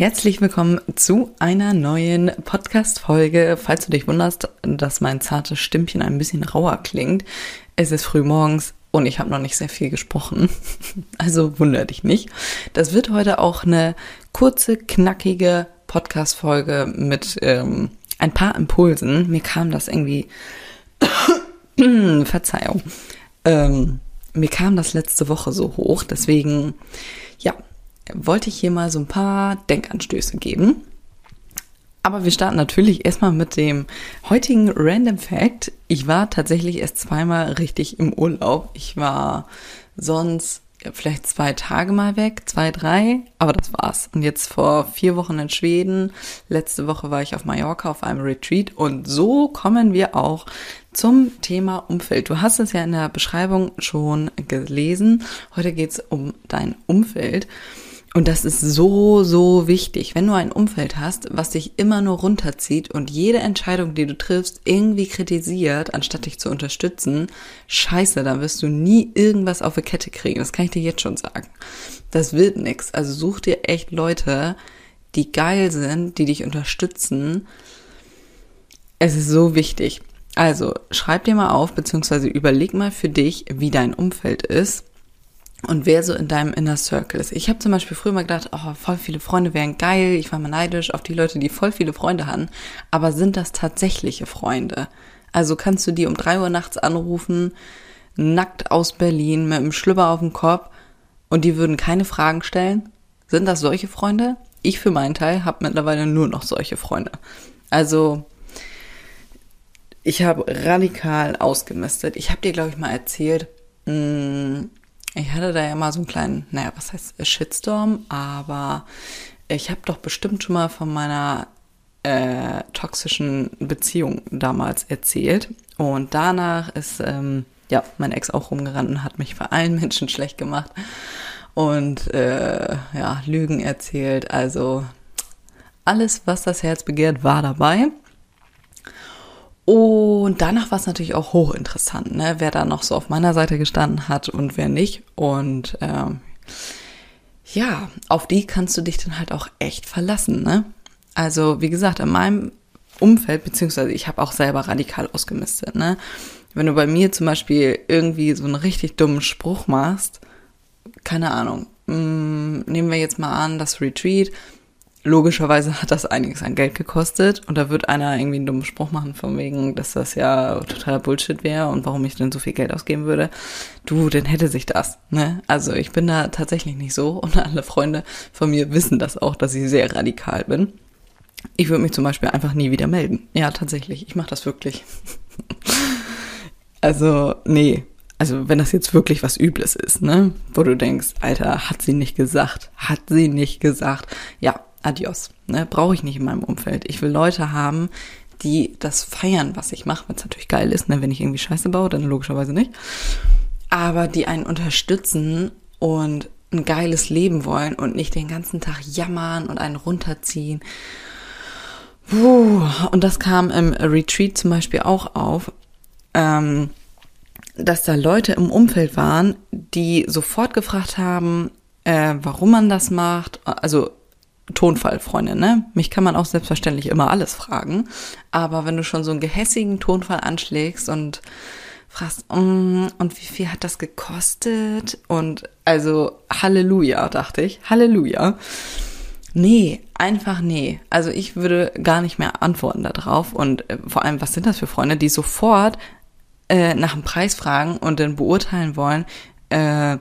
Herzlich willkommen zu einer neuen Podcast-Folge. Falls du dich wunderst, dass mein zartes Stimmchen ein bisschen rauer klingt, es ist früh morgens und ich habe noch nicht sehr viel gesprochen. Also wundere dich nicht. Das wird heute auch eine kurze, knackige Podcast-Folge mit ähm, ein paar Impulsen. Mir kam das irgendwie. Verzeihung. Ähm, mir kam das letzte Woche so hoch, deswegen, ja, wollte ich hier mal so ein paar Denkanstöße geben. Aber wir starten natürlich erstmal mit dem heutigen Random Fact. Ich war tatsächlich erst zweimal richtig im Urlaub. Ich war sonst vielleicht zwei Tage mal weg, zwei, drei, aber das war's. Und jetzt vor vier Wochen in Schweden. Letzte Woche war ich auf Mallorca auf einem Retreat und so kommen wir auch zum Thema Umfeld. Du hast es ja in der Beschreibung schon gelesen. Heute geht's um dein Umfeld. Und das ist so, so wichtig. Wenn du ein Umfeld hast, was dich immer nur runterzieht und jede Entscheidung, die du triffst, irgendwie kritisiert, anstatt dich zu unterstützen, scheiße, da wirst du nie irgendwas auf die Kette kriegen. Das kann ich dir jetzt schon sagen. Das wird nix. Also such dir echt Leute, die geil sind, die dich unterstützen. Es ist so wichtig. Also schreib dir mal auf, beziehungsweise überleg mal für dich, wie dein Umfeld ist und wer so in deinem Inner Circle ist. Ich habe zum Beispiel früher mal gedacht, oh, voll viele Freunde wären geil. Ich war mal neidisch auf die Leute, die voll viele Freunde haben. Aber sind das tatsächliche Freunde? Also kannst du die um drei Uhr nachts anrufen, nackt aus Berlin, mit einem Schlüpper auf dem Kopf und die würden keine Fragen stellen? Sind das solche Freunde? Ich für meinen Teil habe mittlerweile nur noch solche Freunde. Also ich habe radikal ausgemistet. Ich habe dir, glaube ich, mal erzählt, mh, mm, ich hatte da ja mal so einen kleinen, naja, was heißt Shitstorm, aber ich habe doch bestimmt schon mal von meiner äh, toxischen Beziehung damals erzählt. Und danach ist ähm, ja mein Ex auch rumgerannt und hat mich für allen Menschen schlecht gemacht und äh, ja Lügen erzählt. Also alles, was das Herz begehrt, war dabei. Und danach war es natürlich auch hochinteressant, ne? wer da noch so auf meiner Seite gestanden hat und wer nicht. Und ähm, ja, auf die kannst du dich dann halt auch echt verlassen. Ne? Also wie gesagt, in meinem Umfeld, beziehungsweise ich habe auch selber radikal ausgemistet. Ne? Wenn du bei mir zum Beispiel irgendwie so einen richtig dummen Spruch machst, keine Ahnung, mh, mm, nehmen wir jetzt mal an, das Retreat, logischerweise hat das einiges an Geld gekostet und da wird einer irgendwie einen dummen Spruch machen von wegen, dass das ja totaler Bullshit wäre und warum ich denn so viel Geld ausgeben würde. Du, dann hätte sich das, ne? Also ich bin da tatsächlich nicht so und alle Freunde von mir wissen das auch, dass ich sehr radikal bin. Ich würde mich zum Beispiel einfach nie wieder melden. Ja, tatsächlich. Ich mache das wirklich. also, nee. Also, wenn das jetzt wirklich was Übles ist, ne? Wo du denkst, Alter, hat sie nicht gesagt? Hat sie nicht gesagt? Ja, adios. Ne? Brauche ich nicht in meinem Umfeld. Ich will Leute haben, die das feiern, was ich mache, es natürlich geil ist. Ne? Wenn ich irgendwie Scheiße baue, dann logischerweise nicht. Aber die einen unterstützen und ein geiles Leben wollen und nicht den ganzen Tag jammern und einen runterziehen. Puh. Und das kam im Retreat zum Beispiel auch auf, ähm, dass da Leute im Umfeld waren, die sofort gefragt haben, äh, warum man das macht. Also Tonfallfreundin, ne? Mich kann man auch selbstverständlich immer alles fragen. Aber wenn du schon so einen gehässigen Tonfall anschlägst und fragst, mm, und wie viel hat das gekostet? Und also Halleluja, dachte ich. Halleluja. Nee, einfach nee. Also ich würde gar nicht mehr antworten darauf. Und äh, vor allem, was sind das für Freunde, die sofort äh, nach dem Preis fragen und dann beurteilen wollen, äh,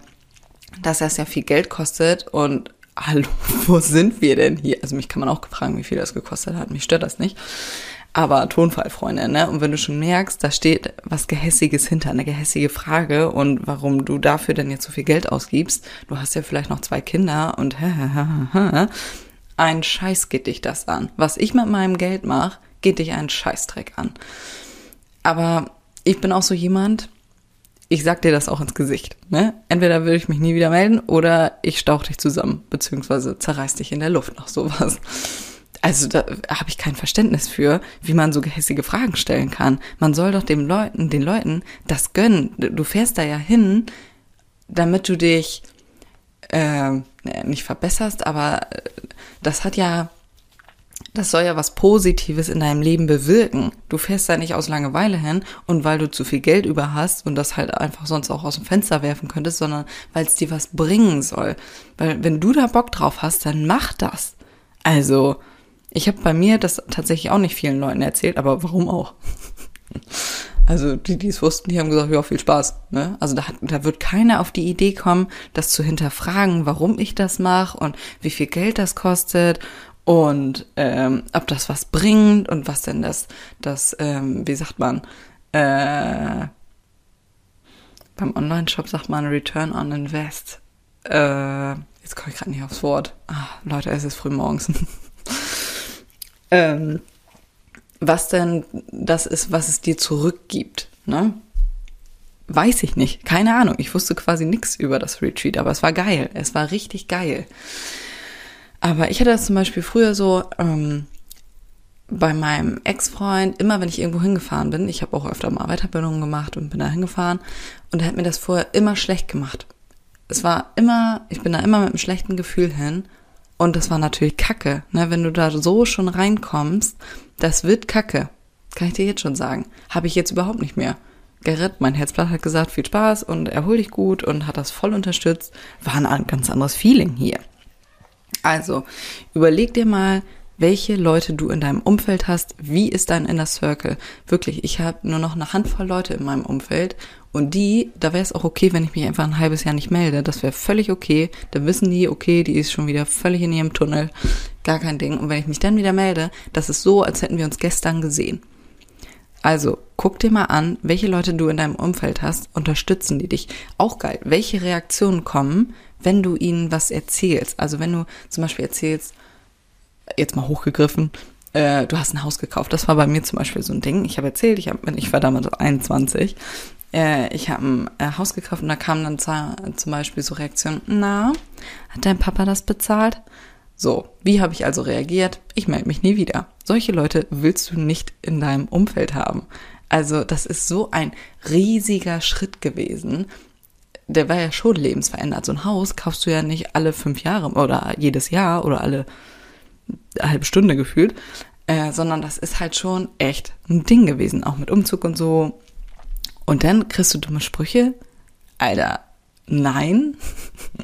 dass das ja viel Geld kostet und hallo, wo sind wir denn hier? Also mich kann man auch fragen, wie viel das gekostet hat. Mich stört das nicht. Aber Tonfallfreunde, ne? Und wenn du schon merkst, da steht was Gehässiges hinter, eine gehässige Frage und warum du dafür denn jetzt so viel Geld ausgibst, du hast ja vielleicht noch zwei Kinder und einen Scheiß geht dich das an. Was ich mit meinem Geld mache, geht dich einen Scheißdreck an. Aber ich bin auch so jemand, ich sag dir das auch ins Gesicht. Ne? Entweder würde ich mich nie wieder melden oder ich stauch dich zusammen, beziehungsweise zerreiß dich in der Luft noch sowas. Also da habe ich kein Verständnis für, wie man so gehässige Fragen stellen kann. Man soll doch den Leuten, den Leuten das gönnen. Du fährst da ja hin, damit du dich äh, nicht verbesserst, aber äh, das hat ja das soll ja was Positives in deinem Leben bewirken. Du fährst da nicht aus Langeweile hin und weil du zu viel Geld über hast und das halt einfach sonst auch aus dem Fenster werfen könntest, sondern weil es dir was bringen soll. Weil wenn du da Bock drauf hast, dann mach das. Also, ich habe bei mir das tatsächlich auch nicht vielen Leuten erzählt, aber warum auch? Also die, die es wussten, die haben gesagt, ja, viel Spaß. Ne? Also da, da wird keiner auf die Idee kommen, das zu hinterfragen, warum ich das mache und wie viel Geld das kostet und ähm, ob das was bringt und was denn das, das ähm, wie sagt man, äh, beim Online-Shop sagt man Return on Invest. Äh, jetzt komme ich gerade nicht aufs Wort. Ah, Leute, es ist früh morgens. ähm, was denn das ist, was es dir zurückgibt, ne? Weiß ich nicht. Keine Ahnung. Ich wusste quasi nichts über das Retreat, aber es war geil. Es war richtig geil. Aber ich hatte das zum Beispiel früher so ähm, bei meinem Ex-Freund, immer wenn ich irgendwo hingefahren bin, ich habe auch öfter mal Weiterbildungen gemacht und bin da hingefahren und er hat mir das vorher immer schlecht gemacht. Es war immer, ich bin da immer mit einem schlechten Gefühl hin und das war natürlich Kacke, ne? Wenn du da so schon reinkommst, das wird Kacke. Kann ich dir jetzt schon sagen. Habe ich jetzt überhaupt nicht mehr. Gerrit, mein Herzblatt, hat gesagt, viel Spaß und erhol dich gut und hat das voll unterstützt. War ein ganz anderes Feeling hier. Also, überleg dir mal, welche Leute du in deinem Umfeld hast, wie ist dein Inner Circle. Wirklich, ich habe nur noch eine Handvoll Leute in meinem Umfeld und die, da wäre es auch okay, wenn ich mich einfach ein halbes Jahr nicht melde. Das wäre völlig okay. Da wissen die, okay, die ist schon wieder völlig in ihrem Tunnel. Gar kein Ding. Und wenn ich mich dann wieder melde, das ist so, als hätten wir uns gestern gesehen. Also, guck dir mal an, welche Leute du in deinem Umfeld hast, unterstützen die dich. Auch geil. Welche Reaktionen kommen, wenn du ihnen was erzählst. Also wenn du zum Beispiel erzählst, jetzt mal hochgegriffen, äh, du hast ein Haus gekauft. Das war bei mir zum Beispiel so ein Ding. Ich habe erzählt, ich, hab, ich war damals 21. Äh, ich habe ein äh, Haus gekauft und da kamen dann zum Beispiel so Reaktionen, na, hat dein Papa das bezahlt? So, wie habe ich also reagiert? Ich melde mich nie wieder. Solche Leute willst du nicht in deinem Umfeld haben. Also das ist so ein riesiger Schritt gewesen, der war ja schon lebensverändert. So ein Haus kaufst du ja nicht alle fünf Jahre oder jedes Jahr oder alle halbe Stunde gefühlt, äh, sondern das ist halt schon echt ein Ding gewesen, auch mit Umzug und so. Und dann kriegst du dumme Sprüche. Alter, nein.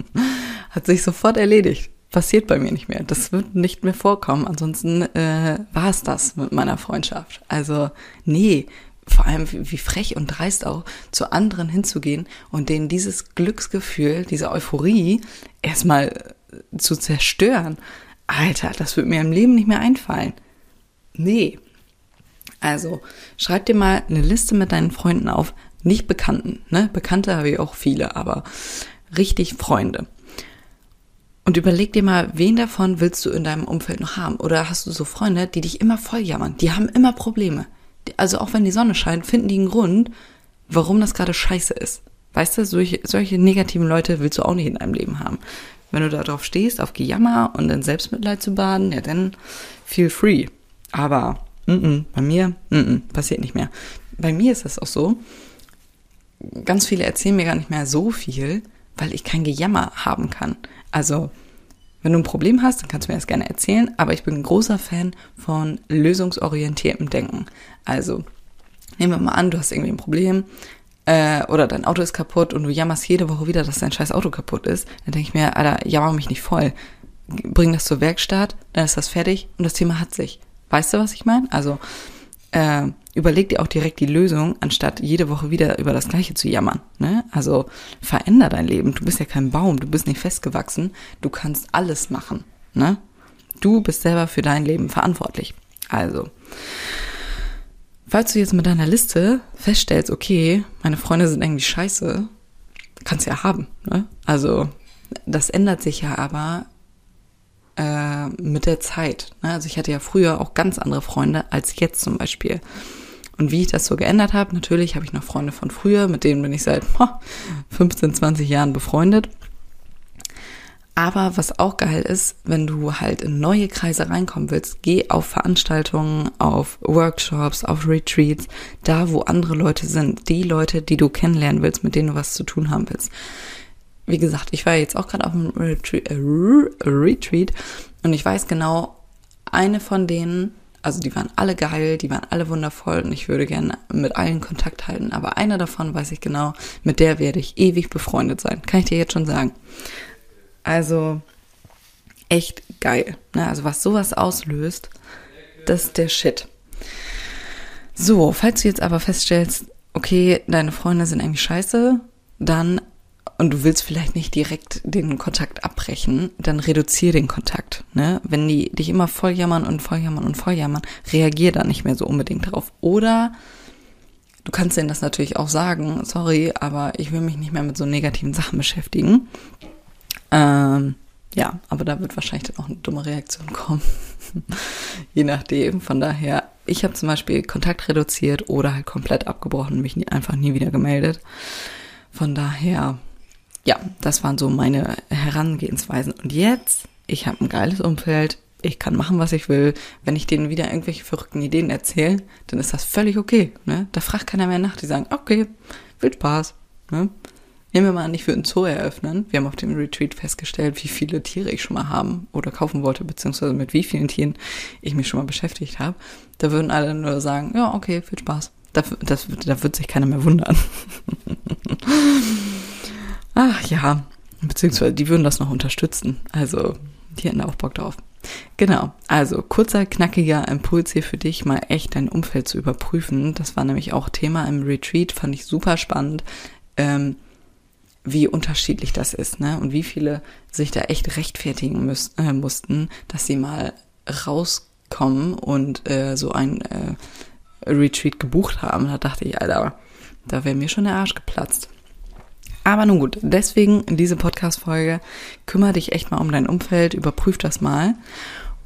Hat sich sofort erledigt. Passiert bei mir nicht mehr. Das wird nicht mehr vorkommen. Ansonsten äh, war es das mit meiner Freundschaft. Also, nee, vor allem wie frech und dreist auch, zu anderen hinzugehen und denen dieses Glücksgefühl, diese Euphorie erstmal äh, zu zerstören. Alter, das wird mir im Leben nicht mehr einfallen. Nee. Also, schreib dir mal eine Liste mit deinen Freunden auf, nicht Bekannten, ne? Bekannte habe ich auch viele, aber richtig Freunde. Und überleg dir mal, wen davon willst du in deinem Umfeld noch haben? Oder hast du so Freunde, die dich immer voll jammern? Die haben immer Probleme also auch wenn die Sonne scheint, finden die einen Grund, warum das gerade scheiße ist. Weißt du, solche, solche negativen Leute willst du auch nicht in deinem Leben haben. Wenn du darauf stehst, auf Gejammer und in Selbstmitleid zu baden, ja dann feel free. Aber mm -mm, bei mir mm passiert nicht mehr. Bei mir ist das auch so, ganz viele erzählen mir gar nicht mehr so viel, weil ich kein Gejammer haben kann. Also wenn du ein Problem hast, dann kannst du mir das gerne erzählen, aber ich bin ein großer Fan von lösungsorientiertem Denken. Also, nehmen wir mal an, du hast irgendwie ein Problem äh, oder dein Auto ist kaputt und du jammerst jede Woche wieder, dass dein scheiß Auto kaputt ist. Dann denke ich mir, Alter, jammer mich nicht voll. Bring das zur Werkstatt, dann ist das fertig und das Thema hat sich. Weißt du, was ich meine? Also, äh, überleg dir auch direkt die Lösung, anstatt jede Woche wieder über das Gleiche zu jammern. Ne? Also veränder dein Leben. Du bist ja kein Baum, du bist nicht festgewachsen. Du kannst alles machen. Ne? Du bist selber für dein Leben verantwortlich. Also, falls du jetzt mit deiner Liste feststellst, okay, meine Freunde sind irgendwie scheiße, kannst du ja haben. Ne? Also, das ändert sich ja aber äh, mit der Zeit. Ne? Also ich hatte ja früher auch ganz andere Freunde als jetzt zum Beispiel. Und wie ich das so geändert habe, natürlich habe ich noch Freunde von früher, mit denen bin ich seit 15, 20 Jahren befreundet. Aber was auch geil ist, wenn du halt in neue Kreise reinkommen willst, geh auf Veranstaltungen, auf Workshops, auf Retreats, da wo andere Leute sind, die Leute, die du kennenlernen willst, mit denen du was zu tun haben willst. Wie gesagt, ich war jetzt auch gerade auf einem Retreat, äh, Retreat und ich weiß genau, eine von denen, also die waren alle geil, die waren alle wundervoll und ich würde gerne mit allen Kontakt halten. Aber eine davon weiß ich genau, mit der werde ich ewig befreundet sein. Kann ich dir jetzt schon sagen. Also echt geil. Ne? Also was sowas auslöst, das ist der Shit. So, falls du jetzt aber feststellst, okay, deine Freunde sind irgendwie scheiße, dann und du willst vielleicht nicht direkt den Kontakt abbrechen, dann reduziere den Kontakt. Ne? Wenn die dich immer voll jammern und voll jammern und voll jammern, reagier da nicht mehr so unbedingt drauf. Oder du kannst denen das natürlich auch sagen, sorry, aber ich will mich nicht mehr mit so negativen Sachen beschäftigen. Ähm, ja, aber da wird wahrscheinlich dann auch eine dumme Reaktion kommen. Je nachdem. Von daher, ich habe zum Beispiel Kontakt reduziert oder halt komplett abgebrochen, mich nie, einfach nie wieder gemeldet. Von daher, ja, das waren so meine Herangehensweisen. Und jetzt, ich habe ein geiles Umfeld, ich kann machen, was ich will. Wenn ich denen wieder irgendwelche verrückten Ideen erzähle, dann ist das völlig okay. Ne? Da fragt keiner mehr nach. Die sagen, okay, viel Spaß. Ne? Nehmen wir mal an, ich würde ein Zoo eröffnen. Wir haben auf dem Retreat festgestellt, wie viele Tiere ich schon mal haben oder kaufen wollte, beziehungsweise mit wie vielen Tieren ich mich schon mal beschäftigt habe. Da würden alle nur sagen, ja, okay, viel Spaß. Da, das, da wird sich keiner mehr wundern. Ach ja, beziehungsweise die würden das noch unterstützen. Also, die hätten auch Bock drauf. Genau, also kurzer, knackiger Impuls hier für dich, mal echt dein Umfeld zu überprüfen. Das war nämlich auch Thema im Retreat, fand ich super spannend. Ähm, wie unterschiedlich das ist, ne? Und wie viele sich da echt rechtfertigen müß, äh, mussten, dass sie mal rauskommen und äh, so ein äh, Retreat gebucht haben. Da dachte ich, Alter, da wäre mir schon der Arsch geplatzt. Aber nun gut, deswegen diese Podcast-Folge, kümmere dich echt mal um dein Umfeld, überprüf das mal.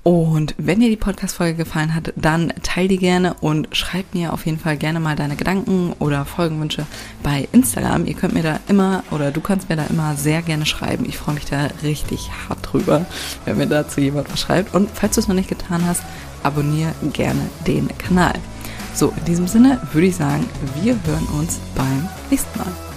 Und wenn dir die Podcast-Folge gefallen hat, dann teile die gerne und schreib mir auf jeden Fall gerne mal deine Gedanken oder Folgenwünsche bei Instagram. Ihr könnt mir da immer oder du kannst mir da immer sehr gerne schreiben. Ich freue mich da richtig hart drüber, wenn mir dazu jemand was schreibt. Und falls du es noch nicht getan hast, abonniere gerne den Kanal. So, in diesem Sinne würde ich sagen, wir hören uns beim nächsten Mal.